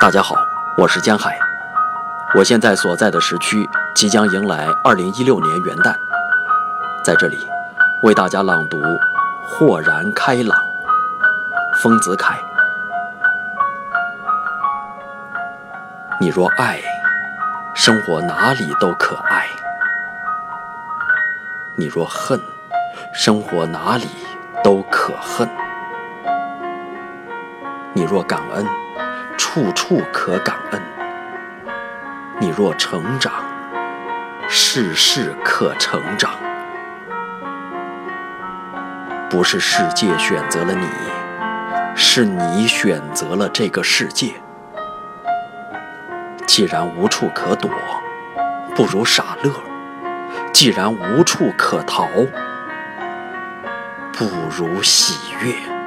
大家好，我是江海。我现在所在的时区即将迎来二零一六年元旦，在这里为大家朗读《豁然开朗》，丰子恺。你若爱，生活哪里都可爱；你若恨，生活哪里都可恨；你若感恩。处处可感恩。你若成长，事事可成长。不是世界选择了你，是你选择了这个世界。既然无处可躲，不如傻乐；既然无处可逃，不如喜悦。